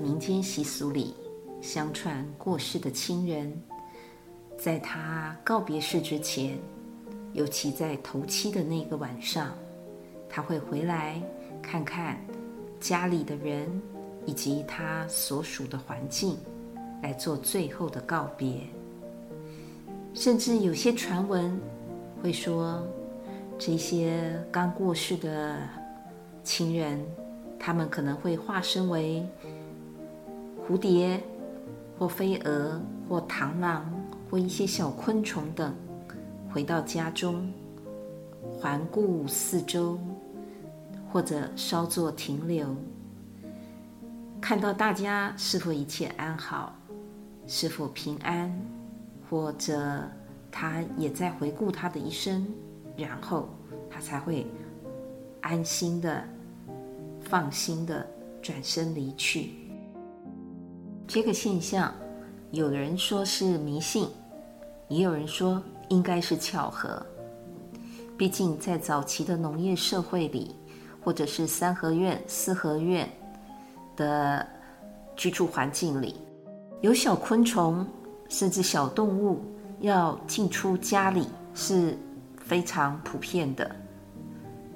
民间习俗里，相传过世的亲人，在他告别式之前，尤其在头七的那个晚上，他会回来看看家里的人以及他所属的环境，来做最后的告别。甚至有些传闻会说，这些刚过世的亲人。他们可能会化身为蝴蝶，或飞蛾，或螳螂，或一些小昆虫等，回到家中，环顾四周，或者稍作停留，看到大家是否一切安好，是否平安，或者他也在回顾他的一生，然后他才会安心的。放心的转身离去。这个现象，有人说是迷信，也有人说应该是巧合。毕竟在早期的农业社会里，或者是三合院、四合院的居住环境里，有小昆虫甚至小动物要进出家里是非常普遍的。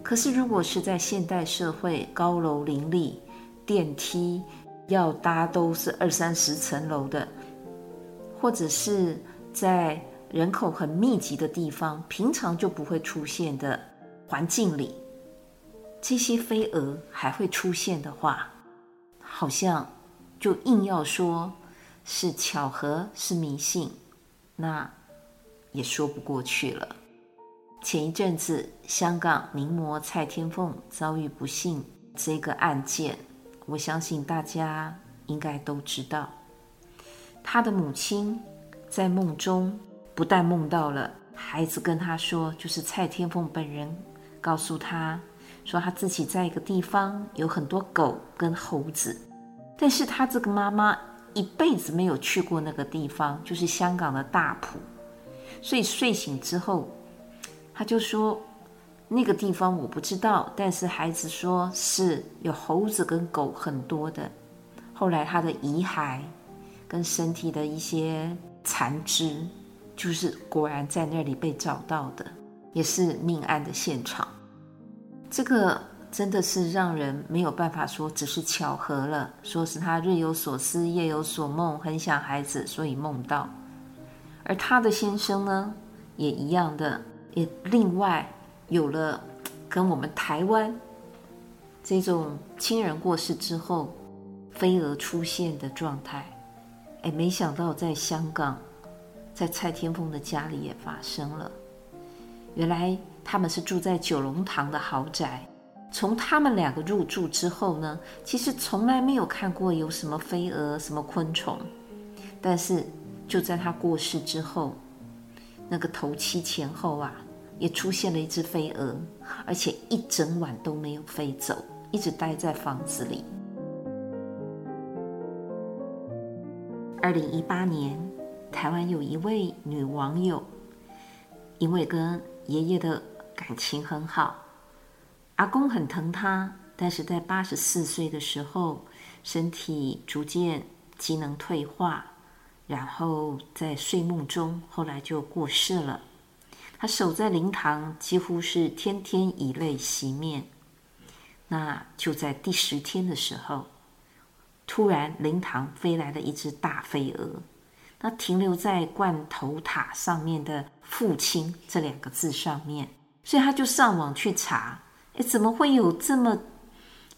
可是，如果是在现代社会，高楼林立，电梯要搭都是二三十层楼的，或者是在人口很密集的地方，平常就不会出现的环境里，这些飞蛾还会出现的话，好像就硬要说是巧合，是迷信，那也说不过去了。前一阵子，香港名模蔡天凤遭遇不幸这个案件，我相信大家应该都知道。他的母亲在梦中不但梦到了孩子跟她说，就是蔡天凤本人告诉她说，她自己在一个地方有很多狗跟猴子，但是她这个妈妈一辈子没有去过那个地方，就是香港的大埔，所以睡醒之后。他就说，那个地方我不知道，但是孩子说是有猴子跟狗很多的。后来他的遗骸跟身体的一些残肢，就是果然在那里被找到的，也是命案的现场。这个真的是让人没有办法说只是巧合了，说是他日有所思夜有所梦，很想孩子，所以梦到。而他的先生呢，也一样的。也另外有了跟我们台湾这种亲人过世之后飞蛾出现的状态，哎，没想到在香港，在蔡天凤的家里也发生了。原来他们是住在九龙塘的豪宅，从他们两个入住之后呢，其实从来没有看过有什么飞蛾、什么昆虫，但是就在他过世之后，那个头七前后啊。也出现了一只飞蛾，而且一整晚都没有飞走，一直待在房子里。二零一八年，台湾有一位女网友，因为跟爷爷的感情很好，阿公很疼她，但是在八十四岁的时候，身体逐渐机能退化，然后在睡梦中，后来就过世了。他守在灵堂，几乎是天天以泪洗面。那就在第十天的时候，突然灵堂飞来了一只大飞蛾，那停留在罐头塔上面的“父亲”这两个字上面，所以他就上网去查，诶，怎么会有这么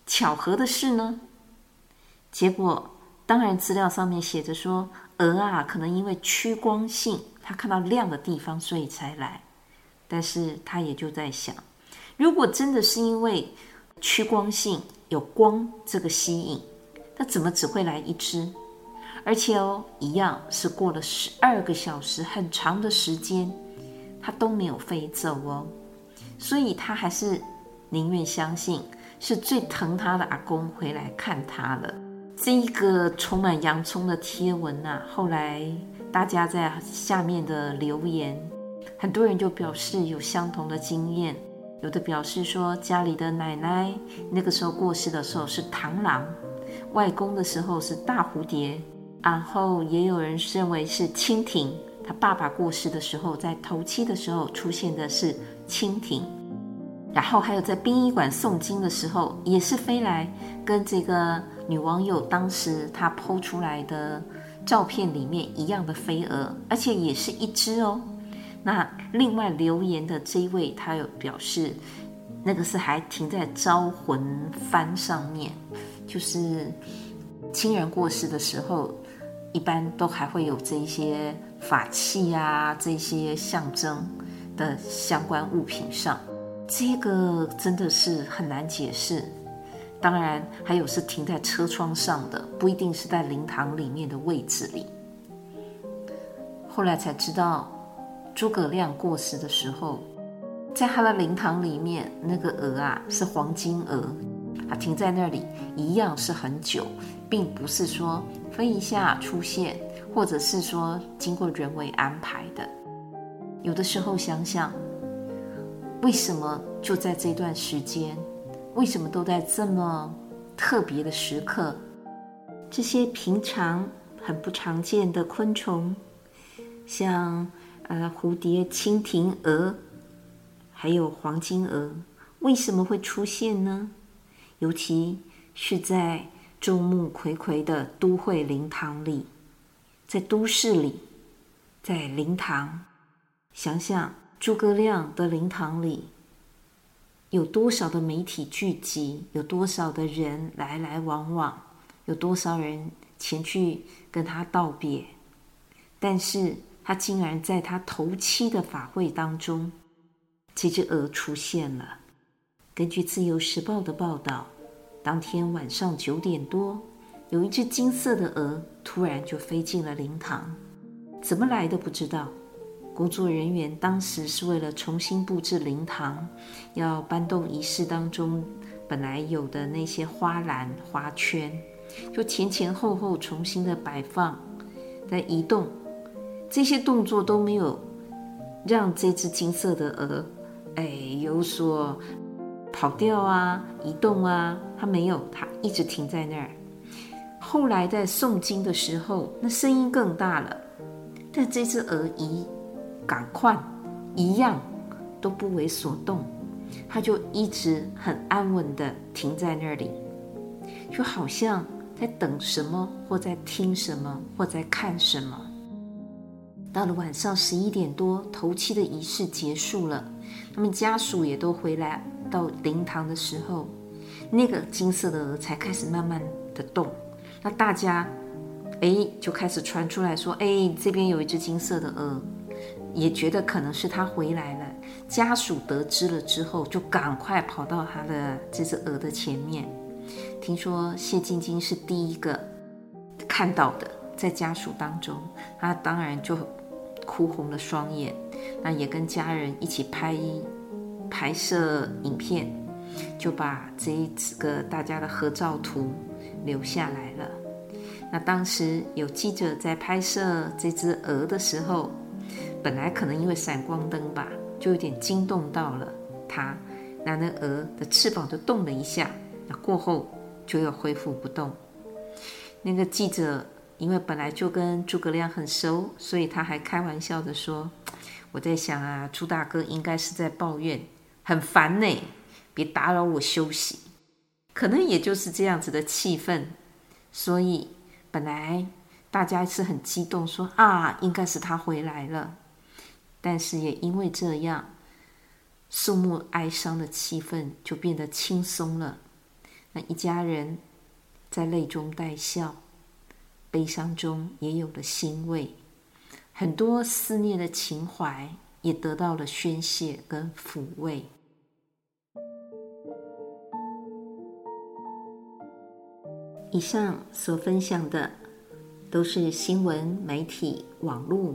巧合的事呢？结果，当然资料上面写着说，蛾啊，可能因为趋光性，它看到亮的地方，所以才来。但是他也就在想，如果真的是因为趋光性有光这个吸引，那怎么只会来一只？而且哦，一样是过了十二个小时，很长的时间，它都没有飞走哦。所以他还是宁愿相信是最疼他的阿公回来看他了。这一个充满洋葱的贴文呐、后来大家在下面的留言，很多人就表示有相同的经验，有的表示说家里的奶奶那个时候过世的时候是螳螂，外公的时候是大蝴蝶。然后也有人认为是蜻蜓，他爸爸过世的时候，在头七的时候出现的是蜻蜓，然后还有在殡仪馆诵经的时候，也是飞来，跟这个女网友当时她 PO 出来的照片里面一样的飞蛾，而且也是一只哦。那另外留言的这一位，他有表示，那个是还停在招魂幡上面，就是亲人过世的时候。一般都还会有这些法器啊，这些象征的相关物品上，这个真的是很难解释。当然，还有是停在车窗上的，不一定是在灵堂里面的位置里。后来才知道，诸葛亮过世的时候，在他的灵堂里面，那个鹅啊是黄金鹅，它停在那里一样是很久，并不是说。飞一下出现，或者是说经过人为安排的。有的时候想想，为什么就在这段时间？为什么都在这么特别的时刻？这些平常很不常见的昆虫，像呃蝴蝶、蜻蜓、蛾，还有黄金蛾，为什么会出现呢？尤其是在。众目睽睽的都会灵堂里，在都市里，在灵堂，想想诸葛亮的灵堂里，有多少的媒体聚集，有多少的人来来往往，有多少人前去跟他道别，但是他竟然在他头七的法会当中，这只鹅出现了。根据《自由时报》的报道。当天晚上九点多，有一只金色的鹅突然就飞进了灵堂，怎么来的不知道。工作人员当时是为了重新布置灵堂，要搬动仪式当中本来有的那些花篮、花圈，就前前后后重新的摆放、在移动，这些动作都没有让这只金色的鹅，哎，有所。跑掉啊，移动啊，它没有，它一直停在那儿。后来在诵经的时候，那声音更大了，但这只鹅一赶快一样都不为所动，它就一直很安稳的停在那里，就好像在等什么，或在听什么，或在看什么。到了晚上十一点多，头七的仪式结束了，他们家属也都回来。到灵堂的时候，那个金色的鹅才开始慢慢的动。那大家，哎，就开始传出来说，哎，这边有一只金色的鹅，也觉得可能是他回来了。家属得知了之后，就赶快跑到他的这只鹅的前面。听说谢晶晶是第一个看到的，在家属当中，他当然就哭红了双眼，那也跟家人一起拍。拍摄影片，就把这一个大家的合照图留下来了。那当时有记者在拍摄这只鹅的时候，本来可能因为闪光灯吧，就有点惊动到了它，那那鹅的翅膀就动了一下，那过后就又恢复不动。那个记者因为本来就跟诸葛亮很熟，所以他还开玩笑的说：“我在想啊，朱大哥应该是在抱怨。”很烦呢，别打扰我休息。可能也就是这样子的气氛，所以本来大家是很激动说，啊，应该是他回来了。但是也因为这样，肃穆哀伤的气氛就变得轻松了。那一家人在泪中带笑，悲伤中也有了欣慰，很多思念的情怀也得到了宣泄跟抚慰。以上所分享的都是新闻媒体、网络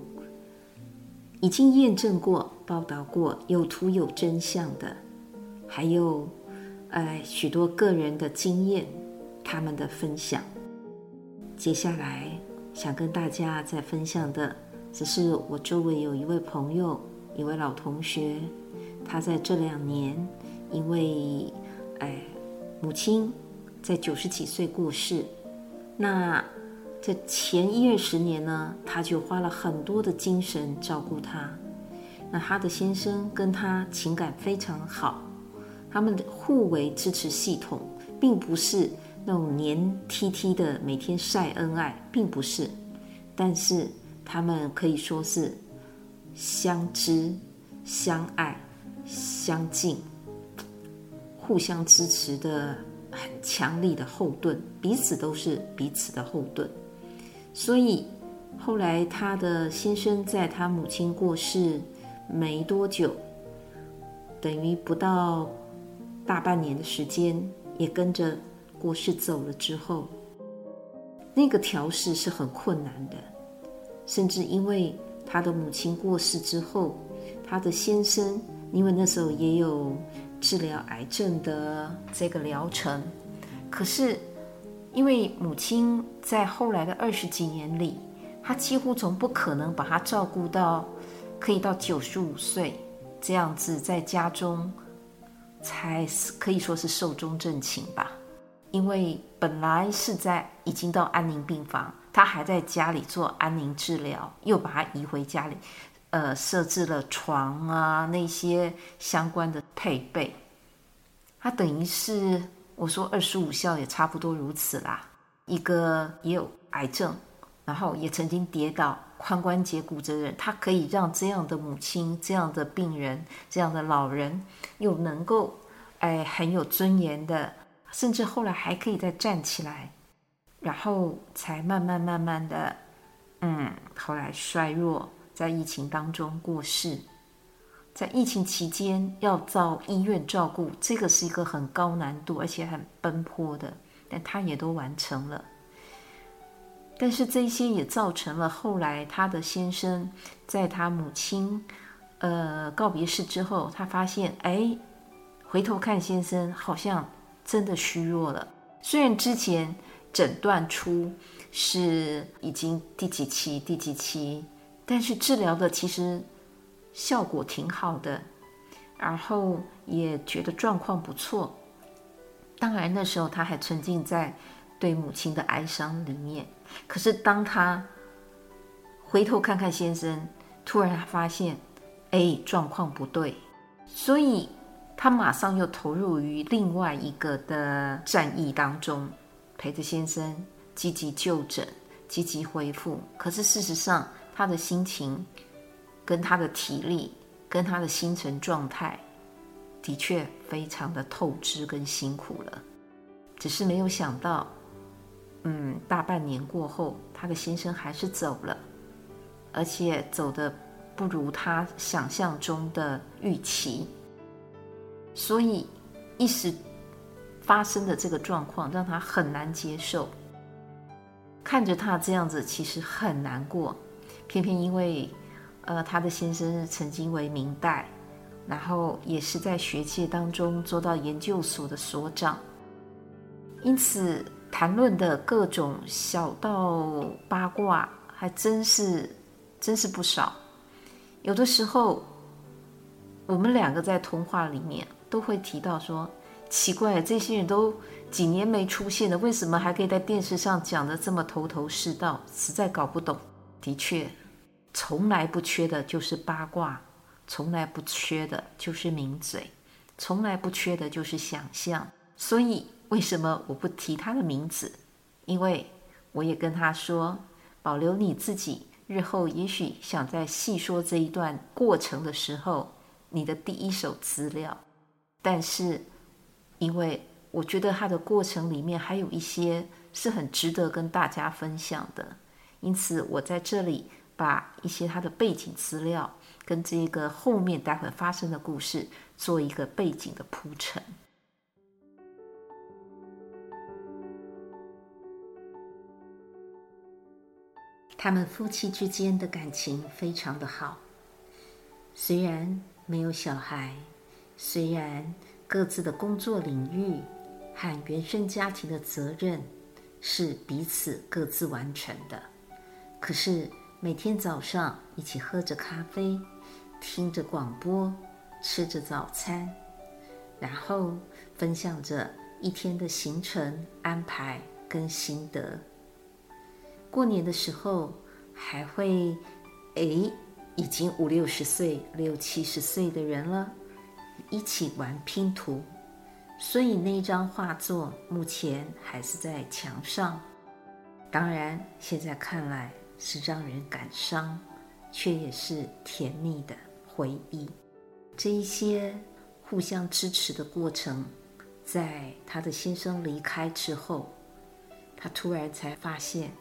已经验证过、报道过、有图有真相的，还有呃许多个人的经验，他们的分享。接下来想跟大家再分享的，只是我周围有一位朋友，一位老同学，他在这两年因为哎母亲在九十几岁过世，那。这前一二十年呢，他就花了很多的精神照顾他。那他的先生跟他情感非常好，他们的互为支持系统，并不是那种黏 T T 的每天晒恩爱，并不是。但是他们可以说是相知、相爱、相敬，互相支持的很强力的后盾，彼此都是彼此的后盾。所以后来，他的先生在他母亲过世没多久，等于不到大半年的时间，也跟着过世走了之后，那个调试是很困难的，甚至因为他的母亲过世之后，他的先生因为那时候也有治疗癌症的这个疗程，可是。因为母亲在后来的二十几年里，她几乎从不可能把她照顾到可以到九十五岁这样子，在家中才可以说是寿终正寝吧。因为本来是在已经到安宁病房，他还在家里做安宁治疗，又把她移回家里，呃，设置了床啊那些相关的配备，她等于是。我说二十五孝也差不多如此啦。一个也有癌症，然后也曾经跌倒、髋关节骨折的人，他可以让这样的母亲、这样的病人、这样的老人，又能够哎很有尊严的，甚至后来还可以再站起来，然后才慢慢慢慢的，嗯，后来衰弱，在疫情当中过世。在疫情期间要到医院照顾，这个是一个很高难度而且很奔波的，但他也都完成了。但是这些也造成了后来他的先生在他母亲呃告别式之后，他发现哎，回头看先生好像真的虚弱了。虽然之前诊断出是已经第几期第几期，但是治疗的其实。效果挺好的，然后也觉得状况不错。当然那时候他还沉浸在对母亲的哀伤里面。可是当他回头看看先生，突然发现，哎，状况不对，所以他马上又投入于另外一个的战役当中，陪着先生积极就诊，积极恢复。可是事实上，他的心情。跟他的体力，跟他的精神状态，的确非常的透支跟辛苦了。只是没有想到，嗯，大半年过后，他的先生还是走了，而且走的不如他想象中的预期。所以一时发生的这个状况让他很难接受，看着他这样子，其实很难过。偏偏因为。呃，他的先生曾经为明代，然后也是在学界当中做到研究所的所长，因此谈论的各种小道八卦还真是真是不少。有的时候，我们两个在通话里面都会提到说：“奇怪，这些人都几年没出现了，为什么还可以在电视上讲得这么头头是道？实在搞不懂。”的确。从来不缺的就是八卦，从来不缺的就是名嘴，从来不缺的就是想象。所以为什么我不提他的名字？因为我也跟他说，保留你自己，日后也许想在细说这一段过程的时候，你的第一手资料。但是，因为我觉得他的过程里面还有一些是很值得跟大家分享的，因此我在这里。把一些他的背景资料跟这个后面待会发生的故事做一个背景的铺陈。他们夫妻之间的感情非常的好，虽然没有小孩，虽然各自的工作领域和原生家庭的责任是彼此各自完成的，可是每天早上一起喝着咖啡，听着广播，吃着早餐，然后分享着一天的行程安排跟心得。过年的时候还会，诶，已经五六十岁、六七十岁的人了，一起玩拼图。所以那张画作目前还是在墙上。当然，现在看来是让人感伤，却也是甜蜜的回忆。这一些互相支持的过程，在她的先生离开之后，她突然才发现。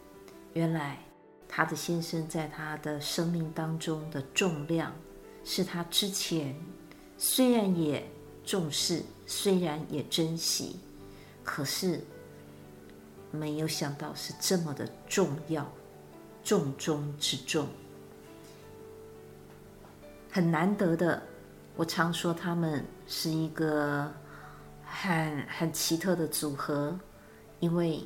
原来，她的先生在她的生命当中的重量，是她之前虽然也重视，虽然也珍惜，可是没有想到是这么的重要，重中之重，很难得的。我常说他们是一个很很奇特的组合，因为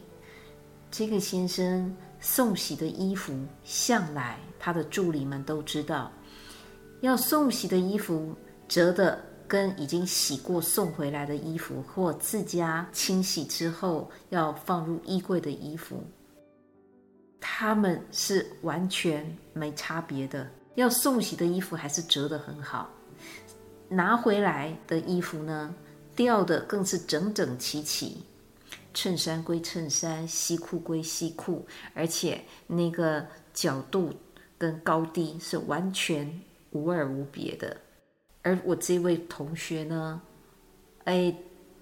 这个先生。送洗的衣服，向来他的助理们都知道，要送洗的衣服折的跟已经洗过送回来的衣服，或自家清洗之后要放入衣柜的衣服，他们是完全没差别的。要送洗的衣服还是折得很好，拿回来的衣服呢，吊的更是整整齐齐。衬衫归衬衫，西裤归西裤，而且那个角度跟高低是完全无二无别的。而我这位同学呢，哎，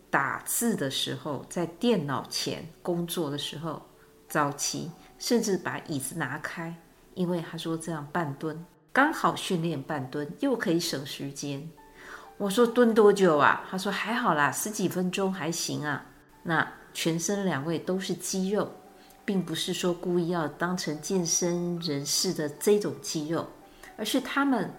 打字的时候，在电脑前工作的时候，早期甚至把椅子拿开，因为他说这样半蹲刚好训练半蹲，又可以省时间。我说蹲多久啊？他说还好啦，十几分钟还行啊。那。全身两位都是肌肉，并不是说故意要当成健身人士的这种肌肉，而是他们，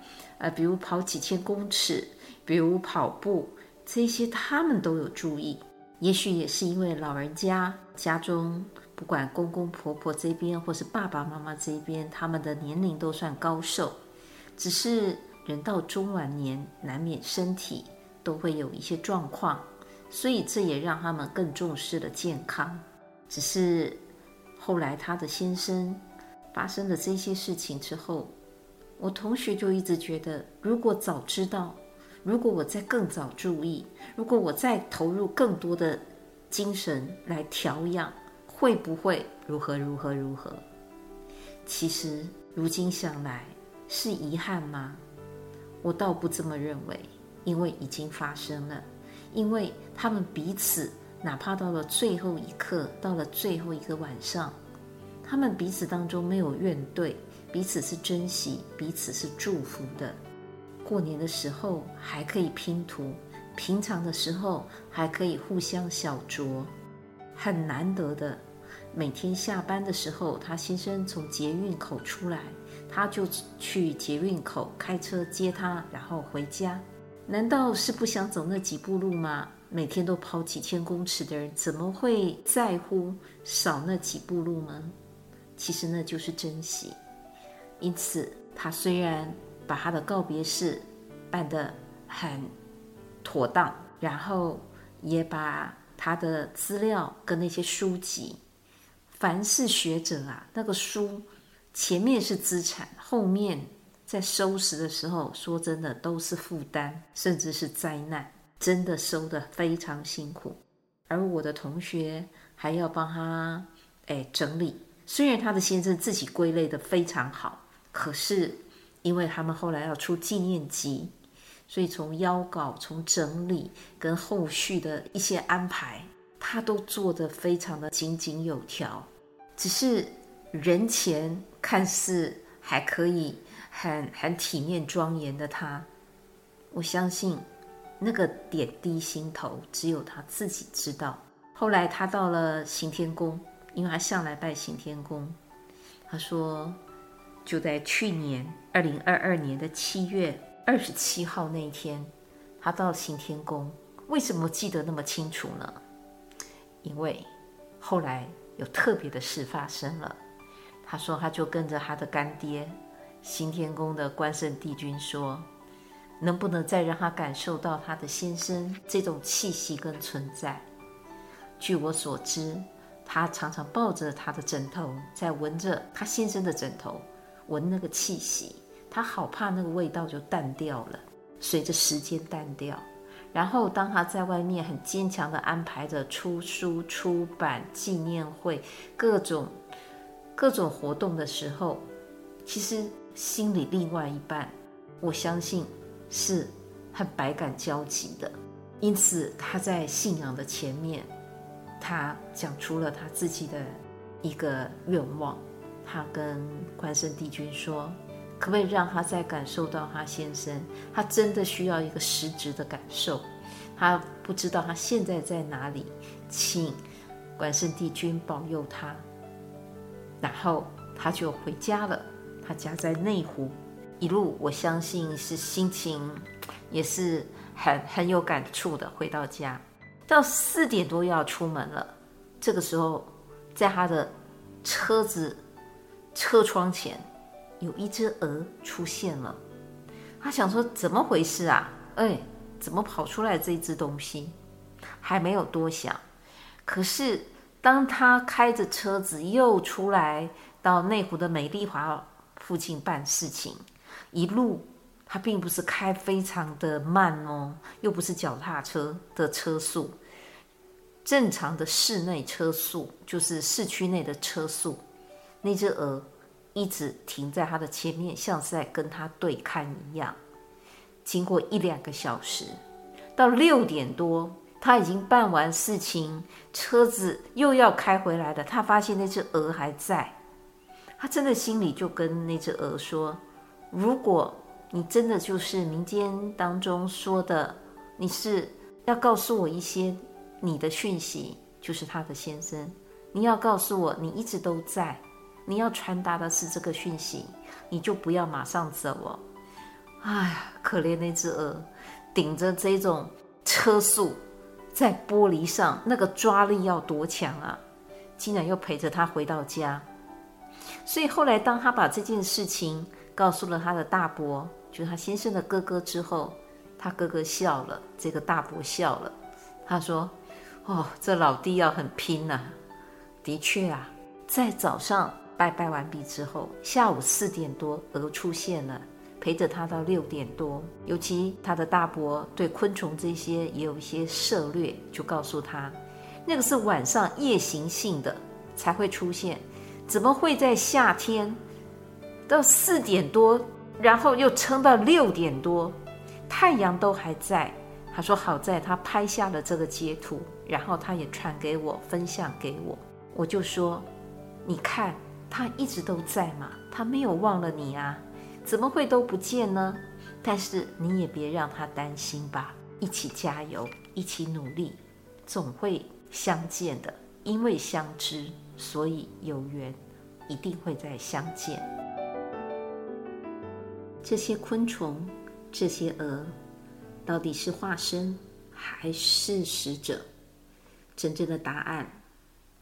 呃，比如跑几千公尺，比如跑步，这些他们都有注意。也许也是因为老人家家中，不管公公婆婆这边或是爸爸妈妈这边，他们的年龄都算高寿，只是人到中晚年，难免身体都会有一些状况。所以这也让他们更重视了健康。只是后来他的先生发生了这些事情之后，我同学就一直觉得，如果早知道，如果我再更早注意，如果我再投入更多的精神来调养，会不会如何如何如何？其实如今想来，是遗憾吗？我倒不这么认为，因为已经发生了。因为他们彼此，哪怕到了最后一刻，到了最后一个晚上，他们彼此当中没有怨怼，彼此是珍惜，彼此是祝福的。过年的时候还可以拼图，平常的时候还可以互相小酌，很难得的。每天下班的时候，他先生从捷运口出来，他就去捷运口开车接他，然后回家。难道是不想走那几步路吗？每天都跑几千公尺的人，怎么会在乎少那几步路呢？其实那就是珍惜。因此，他虽然把他的告别式办得很妥当，然后也把他的资料跟那些书籍，凡是学者啊，那个书前面是资产，后面。在收拾的时候，说真的都是负担，甚至是灾难，真的收得非常辛苦。而我的同学还要帮他哎整理，虽然他的先生自己归类的非常好，可是因为他们后来要出纪念集，所以从邀稿、从整理跟后续的一些安排，他都做得非常的井井有条。只是人前看似还可以。很很体面庄严的他，我相信那个点滴心头只有他自己知道。后来他到了行天宫，因为他向来拜行天宫，他说，就在去年二零二二年的七月二十七号那一天，他到行天宫。为什么记得那么清楚呢？因为后来有特别的事发生了。他说，他就跟着他的干爹行天宫的关圣帝君说，能不能再让他感受到他的先生这种气息跟存在？据我所知，他常常抱着他的枕头，在闻着他先生的枕头，闻那个气息，他好怕那个味道就淡掉了，随着时间淡掉。然后，当他在外面很坚强的安排着出书、出版、纪念会、各种各种活动的时候，其实心里另外一半，我相信是很百感交集的。因此，他在信仰的前面，他讲出了他自己的一个愿望。他跟关圣帝君说。可不可以让他再感受到他先生？他真的需要一个实质的感受。他不知道他现在在哪里，请关圣帝君保佑他。然后他就回家了。他家在内湖，一路我相信是心情也是很很有感触的。回到家，到四点多要出门了。这个时候，在他的车子车窗前。有一只鹅出现了，他想说怎么回事啊？哎，怎么跑出来这只东西？还没有多想，可是当他开着车子又出来到内湖的美丽华附近办事情，一路他并不是开非常的慢哦，又不是脚踏车的车速，正常的室内车速就是市区内的车速，那只鹅。一直停在他的前面，像是在跟他对看一样。经过一两个小时，到六点多，他已经办完事情，车子又要开回来了。他发现那只鹅还在，他真的心里就跟那只鹅说：“如果你真的就是民间当中说的，你是要告诉我一些你的讯息，就是他的先生，你要告诉我你一直都在。”你要传达的是这个讯息，你就不要马上走哦。哎呀，可怜那只鹅，顶着这种车速，在玻璃上那个抓力要多强啊！竟然又陪着他回到家。所以后来，当他把这件事情告诉了他的大伯，就是他先生的哥哥之后，他哥哥笑了，这个大伯笑了，他说：“哦，这老弟要很拼呐。”的确啊，在早上。拜拜完毕之后，下午四点多，鹅出现了，陪着他到六点多。尤其他的大伯对昆虫这些也有一些涉猎，就告诉他，那个是晚上夜行性的才会出现，怎么会在夏天到四点多，然后又撑到六点多，太阳都还在。他说好在他拍下了这个截图，然后他也传给我，分享给我。我就说，你看。他一直都在嘛，他没有忘了你啊，怎么会都不见呢？但是你也别让他担心吧，一起加油，一起努力，总会相见的。因为相知，所以有缘，一定会再相见。这些昆虫，这些蛾，到底是化身还是使者？真正的答案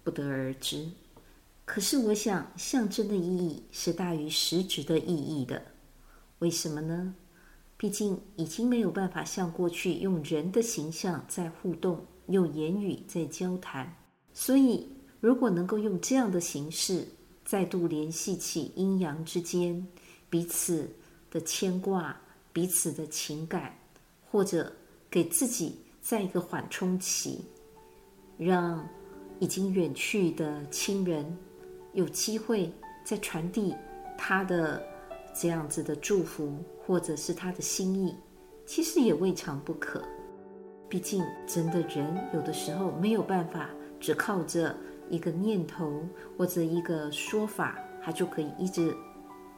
不得而知。可是，我想象征的意义是大于实质的意义的。为什么呢？毕竟已经没有办法像过去用人的形象在互动，用言语在交谈。所以，如果能够用这样的形式再度联系起阴阳之间彼此的牵挂、彼此的情感，或者给自己在一个缓冲期，让已经远去的亲人。有机会再传递他的这样子的祝福，或者是他的心意，其实也未尝不可。毕竟，真的人有的时候没有办法只靠着一个念头或者一个说法，他就可以一直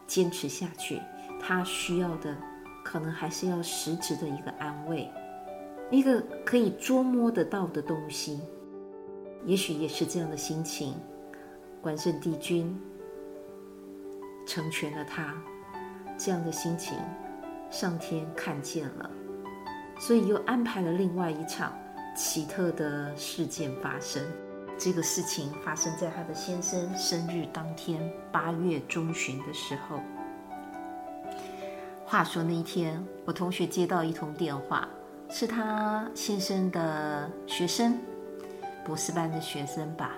坚持下去。他需要的可能还是要实质的一个安慰，一个可以捉摸得到的东西。也许也是这样的心情。关圣帝君成全了他。这样的心情，上天看见了，所以又安排了另外一场奇特的事件发生。这个事情发生在他的先生生日当天，八月中旬的时候。话说那一天，我同学接到一通电话，是他先生的学生，博士班的学生吧，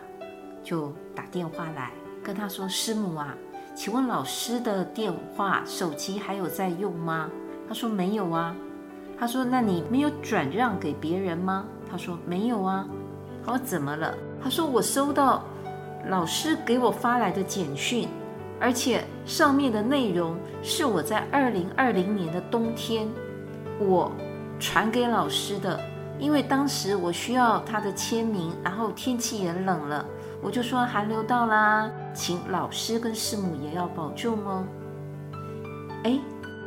就打电话来跟他说：“师母啊，请问老师的电话手机还有在用吗？”他说：“没有啊。”他说：“那你没有转让给别人吗？”他说：“没有啊。”他说：“怎么了？”他说：“我收到老师给我发来的简讯。”而且上面的内容是我在二零二零年的冬天，我传给老师的，因为当时我需要他的签名，然后天气也冷了，我就说寒流到啦，请老师跟师母也要保重哦。哎，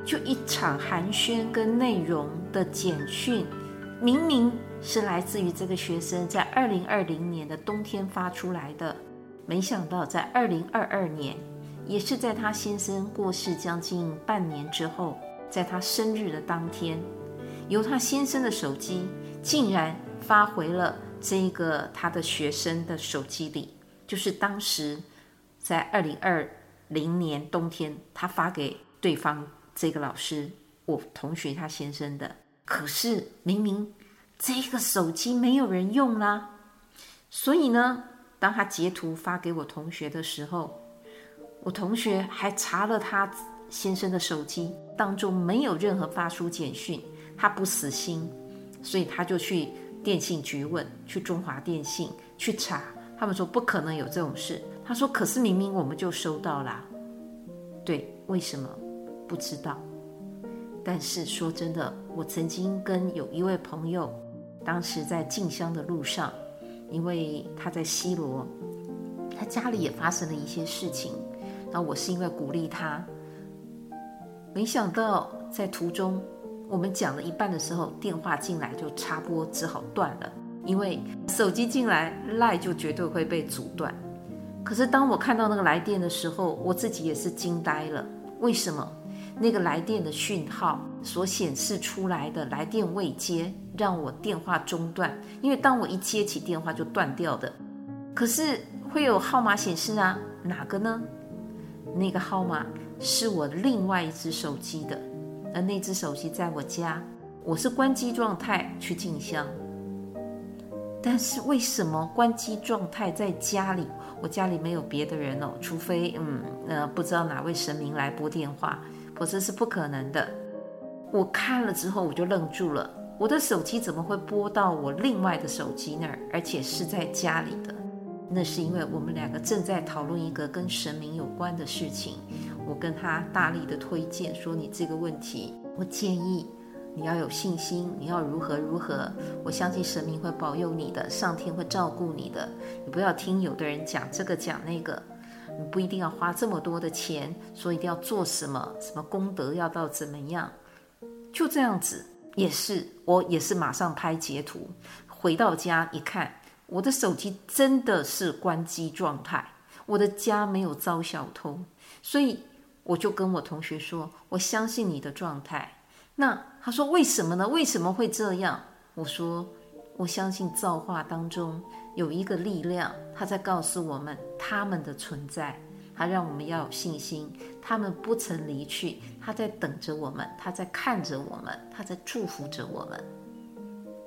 就一场寒暄跟内容的简讯，明明是来自于这个学生在二零二零年的冬天发出来的，没想到在二零二二年。也是在他先生过世将近半年之后，在他生日的当天，由他先生的手机竟然发回了这个他的学生的手机里，就是当时在二零二零年冬天他发给对方这个老师，我同学他先生的。可是明明这个手机没有人用啦，所以呢，当他截图发给我同学的时候。我同学还查了他先生的手机，当中没有任何发出简讯。他不死心，所以他就去电信局问，去中华电信去查。他们说不可能有这种事。他说：“可是明明我们就收到了。”对，为什么？不知道。但是说真的，我曾经跟有一位朋友，当时在进香的路上，因为他在西罗，他家里也发生了一些事情。然后我是因为鼓励他，没想到在途中，我们讲了一半的时候，电话进来就插播，只好断了。因为手机进来赖就绝对会被阻断。可是当我看到那个来电的时候，我自己也是惊呆了。为什么？那个来电的讯号所显示出来的来电未接，让我电话中断。因为当我一接起电话就断掉的。可是会有号码显示啊，哪个呢？那个号码是我另外一只手机的，而那只手机在我家，我是关机状态去进香。但是为什么关机状态在家里？我家里没有别的人哦，除非嗯呃不知道哪位神明来拨电话，否则是不可能的。我看了之后我就愣住了，我的手机怎么会拨到我另外的手机那儿，而且是在家里的？那是因为我们两个正在讨论一个跟神明有关的事情，我跟他大力的推荐说：“你这个问题，我建议你要有信心，你要如何如何，我相信神明会保佑你的，上天会照顾你的。你不要听有的人讲这个讲那个，你不一定要花这么多的钱，说一定要做什么什么功德要到怎么样，就这样子也是，我也是马上拍截图，回到家一看。”我的手机真的是关机状态，我的家没有遭小偷，所以我就跟我同学说，我相信你的状态。那他说为什么呢？为什么会这样？我说我相信造化当中有一个力量，他在告诉我们他们的存在，他让我们要有信心，他们不曾离去，他在等着我们，他在看着我们，他在祝福着我们，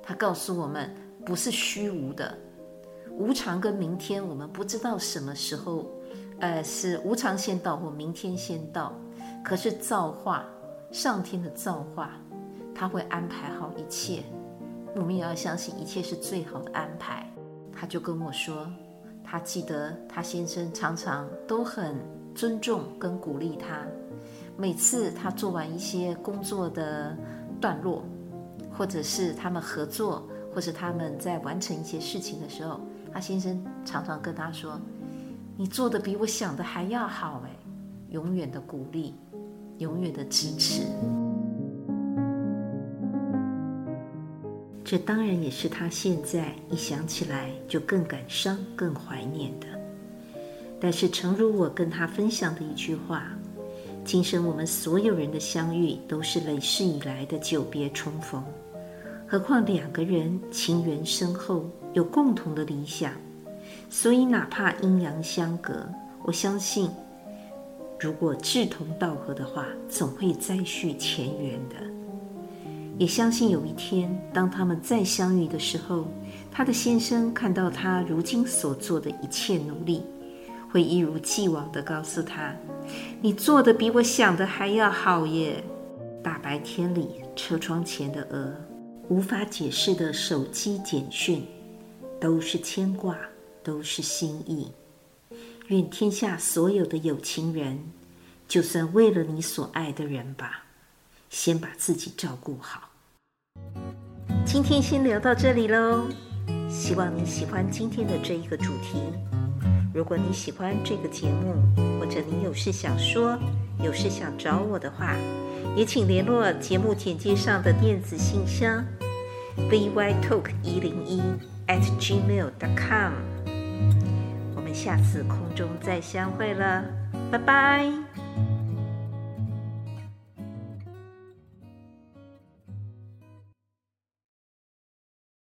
他告诉我们不是虚无的。无常跟明天，我们不知道什么时候，呃，是无常先到或明天先到。可是造化，上天的造化，他会安排好一切。我们也要相信一切是最好的安排。他就跟我说，他记得他先生常常都很尊重跟鼓励他。每次他做完一些工作的段落，或者是他们合作，或者他们在完成一些事情的时候。他先生常常跟他说：“你做的比我想的还要好。”哎，永远的鼓励，永远的支持。这当然也是他现在一想起来就更感伤、更怀念的。但是，诚如我跟他分享的一句话：“今生我们所有人的相遇，都是累世以来的久别重逢。何况两个人情缘深厚，有共同的理想，所以哪怕阴阳相隔，我相信，如果志同道合的话，总会再续前缘的。也相信有一天，当他们再相遇的时候，他的先生看到他如今所做的一切努力，会一如既往地告诉他：“你做的比我想的还要好耶！”大白天里，车窗前的鹅。无法解释的手机简讯，都是牵挂，都是心意。愿天下所有的有情人，就算为了你所爱的人吧，先把自己照顾好。今天先聊到这里喽，希望你喜欢今天的这一个主题。如果你喜欢这个节目，或者你有事想说，有事想找我的话，也请联络节目简介上的电子信箱，bytalk 一零一 at gmail dot com。我们下次空中再相会了，拜拜。